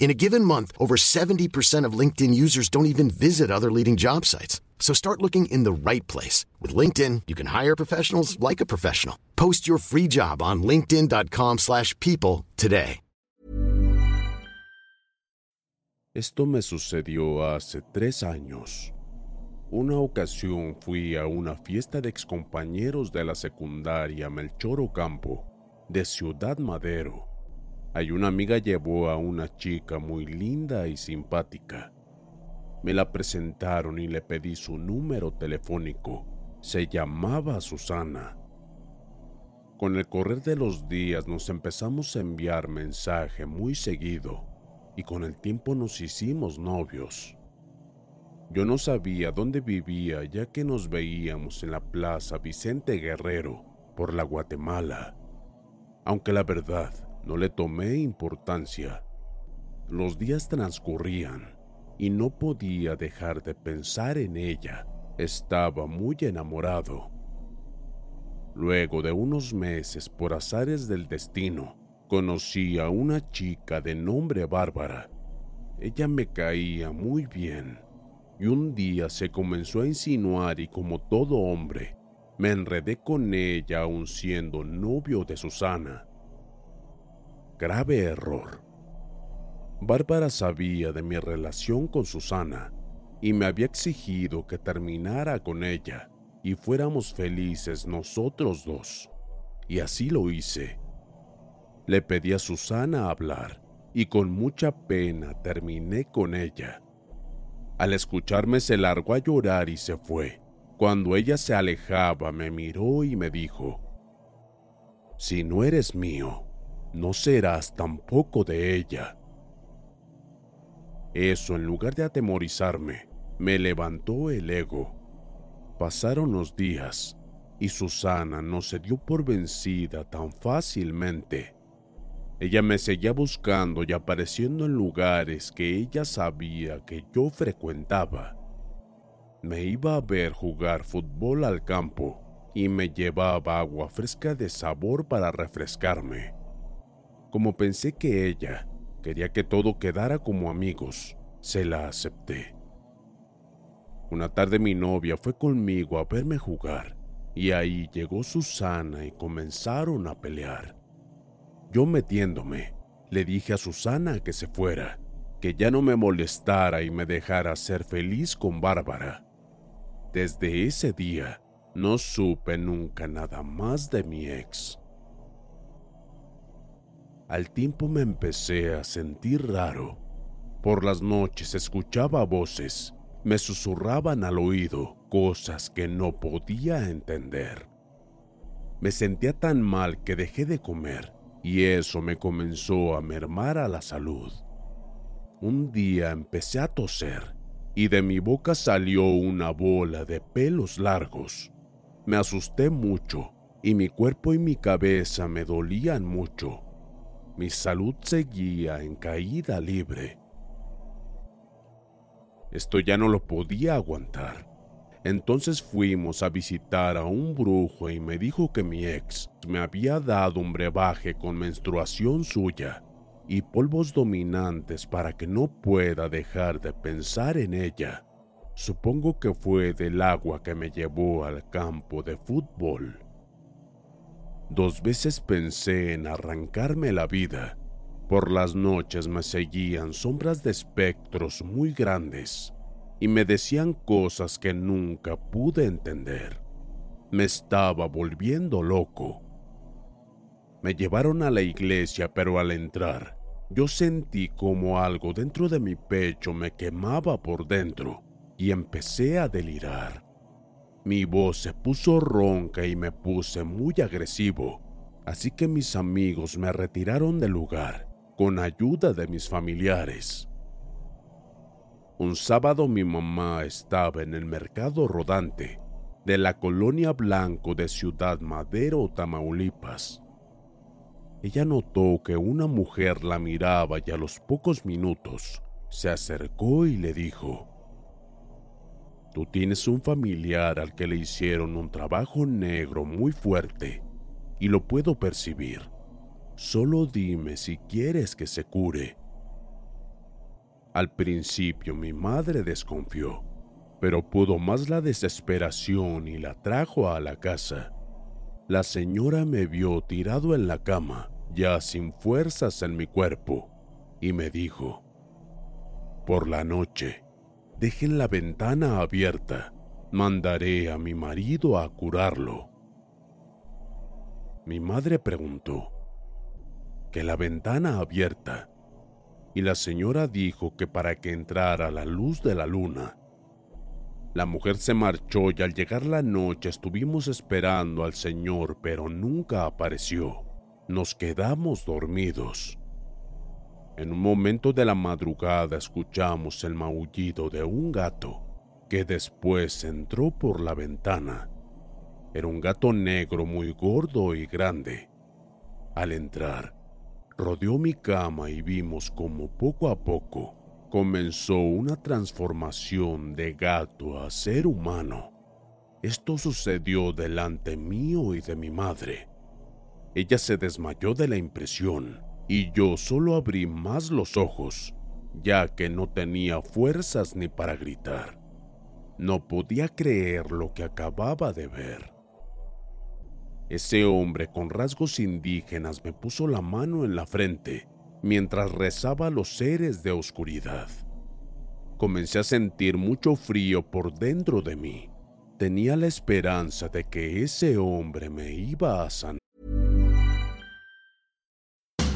In a given month, over 70% of LinkedIn users don't even visit other leading job sites. So start looking in the right place. With LinkedIn, you can hire professionals like a professional. Post your free job on linkedin.com slash people today. Esto me sucedió hace tres años. Una ocasión fui a una fiesta de excompañeros de la secundaria Melchor Ocampo, de Ciudad Madero. Hay una amiga llevó a una chica muy linda y simpática. Me la presentaron y le pedí su número telefónico. Se llamaba Susana. Con el correr de los días nos empezamos a enviar mensaje muy seguido y con el tiempo nos hicimos novios. Yo no sabía dónde vivía ya que nos veíamos en la Plaza Vicente Guerrero por la Guatemala, aunque la verdad no le tomé importancia. Los días transcurrían y no podía dejar de pensar en ella. Estaba muy enamorado. Luego de unos meses, por azares del destino, conocí a una chica de nombre Bárbara. Ella me caía muy bien y un día se comenzó a insinuar y como todo hombre, me enredé con ella aun siendo novio de Susana. Grave error. Bárbara sabía de mi relación con Susana y me había exigido que terminara con ella y fuéramos felices nosotros dos. Y así lo hice. Le pedí a Susana hablar y con mucha pena terminé con ella. Al escucharme se largó a llorar y se fue. Cuando ella se alejaba me miró y me dijo, Si no eres mío, no serás tampoco de ella. Eso, en lugar de atemorizarme, me levantó el ego. Pasaron los días y Susana no se dio por vencida tan fácilmente. Ella me seguía buscando y apareciendo en lugares que ella sabía que yo frecuentaba. Me iba a ver jugar fútbol al campo y me llevaba agua fresca de sabor para refrescarme. Como pensé que ella quería que todo quedara como amigos, se la acepté. Una tarde mi novia fue conmigo a verme jugar y ahí llegó Susana y comenzaron a pelear. Yo metiéndome, le dije a Susana que se fuera, que ya no me molestara y me dejara ser feliz con Bárbara. Desde ese día, no supe nunca nada más de mi ex. Al tiempo me empecé a sentir raro. Por las noches escuchaba voces, me susurraban al oído cosas que no podía entender. Me sentía tan mal que dejé de comer y eso me comenzó a mermar a la salud. Un día empecé a toser y de mi boca salió una bola de pelos largos. Me asusté mucho y mi cuerpo y mi cabeza me dolían mucho. Mi salud seguía en caída libre. Esto ya no lo podía aguantar. Entonces fuimos a visitar a un brujo y me dijo que mi ex me había dado un brebaje con menstruación suya y polvos dominantes para que no pueda dejar de pensar en ella. Supongo que fue del agua que me llevó al campo de fútbol. Dos veces pensé en arrancarme la vida. Por las noches me seguían sombras de espectros muy grandes y me decían cosas que nunca pude entender. Me estaba volviendo loco. Me llevaron a la iglesia, pero al entrar, yo sentí como algo dentro de mi pecho me quemaba por dentro y empecé a delirar. Mi voz se puso ronca y me puse muy agresivo, así que mis amigos me retiraron del lugar con ayuda de mis familiares. Un sábado mi mamá estaba en el mercado rodante de la colonia Blanco de Ciudad Madero, Tamaulipas. Ella notó que una mujer la miraba y a los pocos minutos se acercó y le dijo, Tú tienes un familiar al que le hicieron un trabajo negro muy fuerte y lo puedo percibir. Solo dime si quieres que se cure al principio mi madre desconfió, pero pudo más la desesperación y la trajo a la casa. La señora me vio tirado en la cama, ya sin fuerzas en mi cuerpo, y me dijo, por la noche, dejen la ventana abierta, mandaré a mi marido a curarlo. Mi madre preguntó, ¿que la ventana abierta? y la señora dijo que para que entrara la luz de la luna. La mujer se marchó y al llegar la noche estuvimos esperando al señor, pero nunca apareció. Nos quedamos dormidos. En un momento de la madrugada escuchamos el maullido de un gato, que después entró por la ventana. Era un gato negro muy gordo y grande. Al entrar, rodeó mi cama y vimos como poco a poco comenzó una transformación de gato a ser humano. Esto sucedió delante mío y de mi madre. Ella se desmayó de la impresión y yo solo abrí más los ojos, ya que no tenía fuerzas ni para gritar. No podía creer lo que acababa de ver. Ese hombre con rasgos indígenas me puso la mano en la frente mientras rezaba los seres de oscuridad. Comencé a sentir mucho frío por dentro de mí. Tenía la esperanza de que ese hombre me iba a sanar.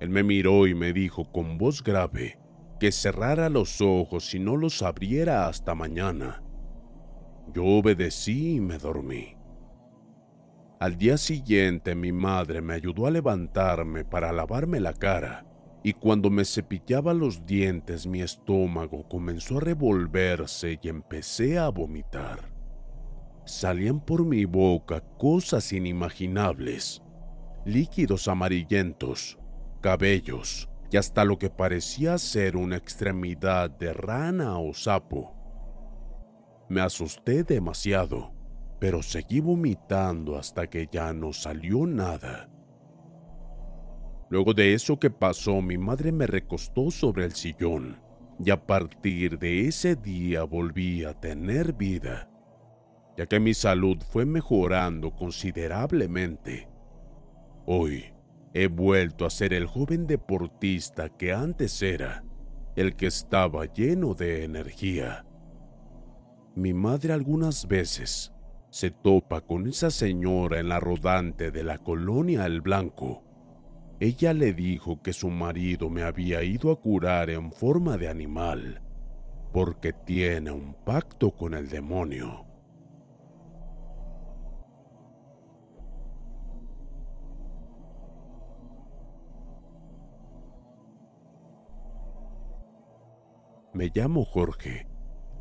Él me miró y me dijo con voz grave que cerrara los ojos y no los abriera hasta mañana. Yo obedecí y me dormí. Al día siguiente mi madre me ayudó a levantarme para lavarme la cara y cuando me cepillaba los dientes mi estómago comenzó a revolverse y empecé a vomitar. Salían por mi boca cosas inimaginables, líquidos amarillentos, cabellos y hasta lo que parecía ser una extremidad de rana o sapo. Me asusté demasiado pero seguí vomitando hasta que ya no salió nada. Luego de eso que pasó, mi madre me recostó sobre el sillón y a partir de ese día volví a tener vida, ya que mi salud fue mejorando considerablemente. Hoy he vuelto a ser el joven deportista que antes era, el que estaba lleno de energía. Mi madre algunas veces se topa con esa señora en la rodante de la colonia El Blanco ella le dijo que su marido me había ido a curar en forma de animal, porque tiene un pacto con el demonio. Me llamo Jorge,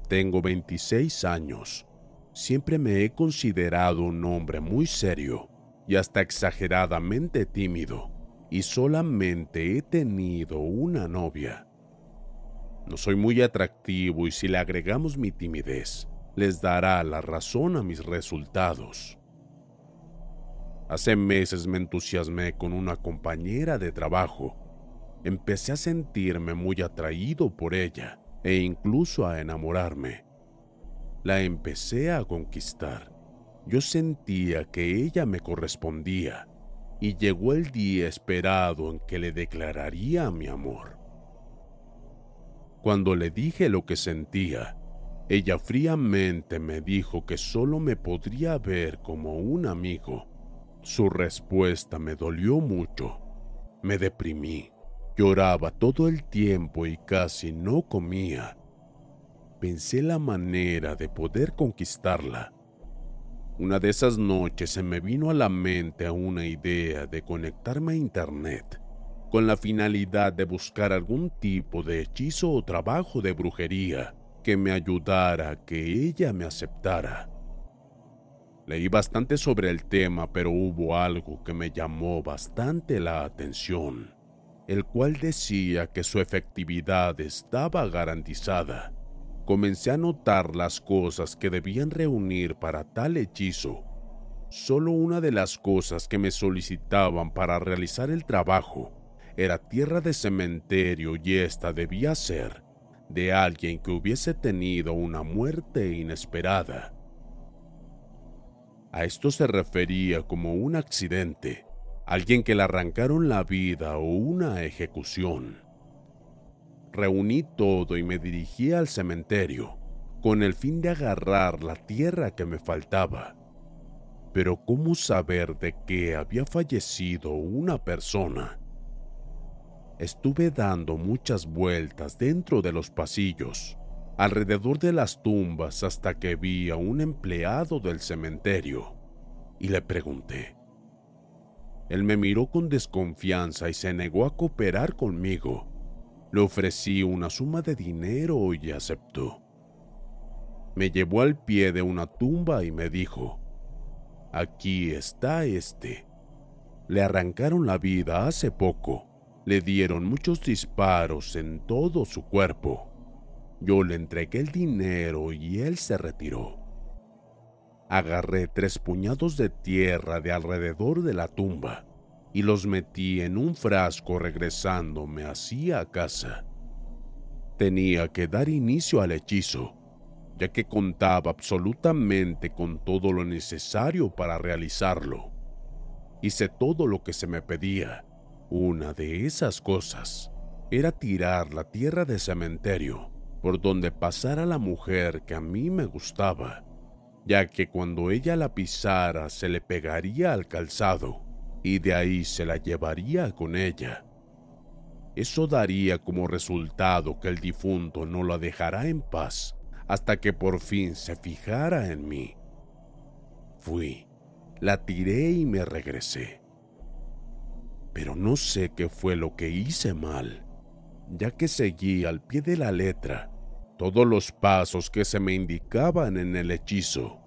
tengo 26 años. Siempre me he considerado un hombre muy serio y hasta exageradamente tímido y solamente he tenido una novia. No soy muy atractivo y si le agregamos mi timidez, les dará la razón a mis resultados. Hace meses me entusiasmé con una compañera de trabajo. Empecé a sentirme muy atraído por ella e incluso a enamorarme. La empecé a conquistar. Yo sentía que ella me correspondía y llegó el día esperado en que le declararía mi amor. Cuando le dije lo que sentía, ella fríamente me dijo que solo me podría ver como un amigo. Su respuesta me dolió mucho. Me deprimí. Lloraba todo el tiempo y casi no comía. Pensé la manera de poder conquistarla una de esas noches se me vino a la mente una idea de conectarme a Internet con la finalidad de buscar algún tipo de hechizo o trabajo de brujería que me ayudara a que ella me aceptara. Leí bastante sobre el tema, pero hubo algo que me llamó bastante la atención, el cual decía que su efectividad estaba garantizada comencé a notar las cosas que debían reunir para tal hechizo. Solo una de las cosas que me solicitaban para realizar el trabajo era tierra de cementerio y esta debía ser de alguien que hubiese tenido una muerte inesperada. A esto se refería como un accidente, alguien que le arrancaron la vida o una ejecución. Reuní todo y me dirigí al cementerio, con el fin de agarrar la tierra que me faltaba. Pero ¿cómo saber de qué había fallecido una persona? Estuve dando muchas vueltas dentro de los pasillos, alrededor de las tumbas hasta que vi a un empleado del cementerio y le pregunté. Él me miró con desconfianza y se negó a cooperar conmigo le ofrecí una suma de dinero y aceptó. Me llevó al pie de una tumba y me dijo, aquí está este. Le arrancaron la vida hace poco, le dieron muchos disparos en todo su cuerpo. Yo le entregué el dinero y él se retiró. Agarré tres puñados de tierra de alrededor de la tumba y los metí en un frasco regresándome así a casa. Tenía que dar inicio al hechizo, ya que contaba absolutamente con todo lo necesario para realizarlo. Hice todo lo que se me pedía. Una de esas cosas era tirar la tierra de cementerio por donde pasara la mujer que a mí me gustaba, ya que cuando ella la pisara se le pegaría al calzado y de ahí se la llevaría con ella. Eso daría como resultado que el difunto no la dejará en paz hasta que por fin se fijara en mí. Fui, la tiré y me regresé. Pero no sé qué fue lo que hice mal, ya que seguí al pie de la letra todos los pasos que se me indicaban en el hechizo.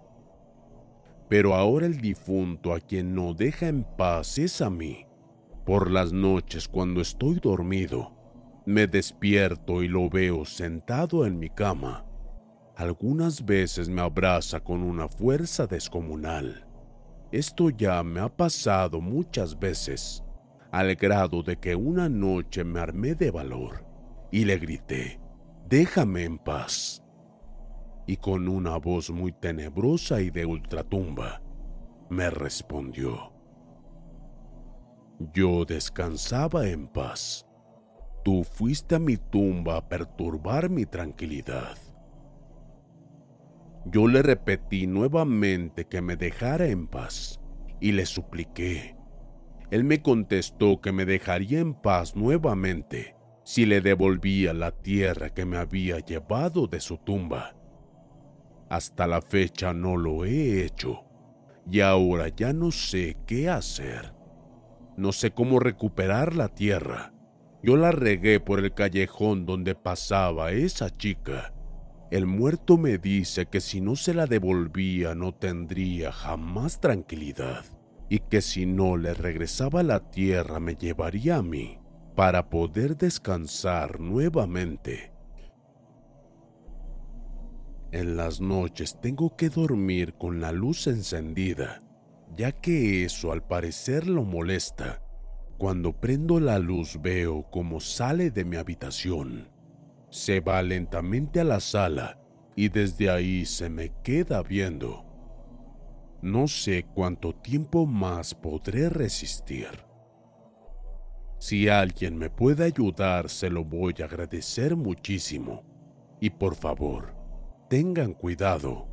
Pero ahora el difunto a quien no deja en paz es a mí. Por las noches cuando estoy dormido, me despierto y lo veo sentado en mi cama, Algunas veces me abraza con una fuerza descomunal. Esto ya me ha pasado muchas veces, al grado de que una noche me armé de valor y le grité, déjame en paz. Y con una voz muy tenebrosa y de ultratumba, me respondió, yo descansaba en paz. Tú fuiste a mi tumba a perturbar mi tranquilidad. Yo le repetí nuevamente que me dejara en paz y le supliqué. Él me contestó que me dejaría en paz nuevamente si le devolvía la tierra que me había llevado de su tumba. Hasta la fecha no lo he hecho y ahora ya no sé qué hacer. No sé cómo recuperar la tierra. Yo la regué por el callejón donde pasaba esa chica. El muerto me dice que si no se la devolvía no tendría jamás tranquilidad y que si no le regresaba la tierra me llevaría a mí para poder descansar nuevamente. En las noches tengo que dormir con la luz encendida ya que eso al parecer lo molesta. Cuando prendo la luz veo cómo sale de mi habitación. Se va lentamente a la sala y desde ahí se me queda viendo. No sé cuánto tiempo más podré resistir. Si alguien me puede ayudar, se lo voy a agradecer muchísimo. Y por favor, tengan cuidado.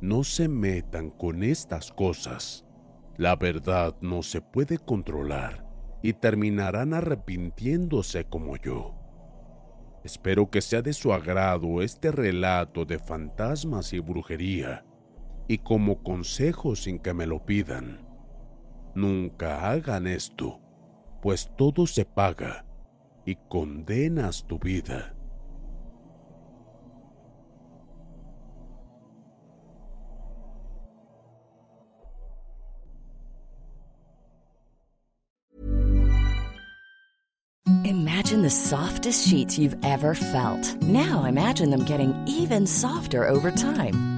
No se metan con estas cosas. La verdad no se puede controlar y terminarán arrepintiéndose como yo. Espero que sea de su agrado este relato de fantasmas y brujería, y como consejo sin que me lo pidan, nunca hagan esto, pues todo se paga y condenas tu vida. Imagine the softest sheets you've ever felt. Now imagine them getting even softer over time.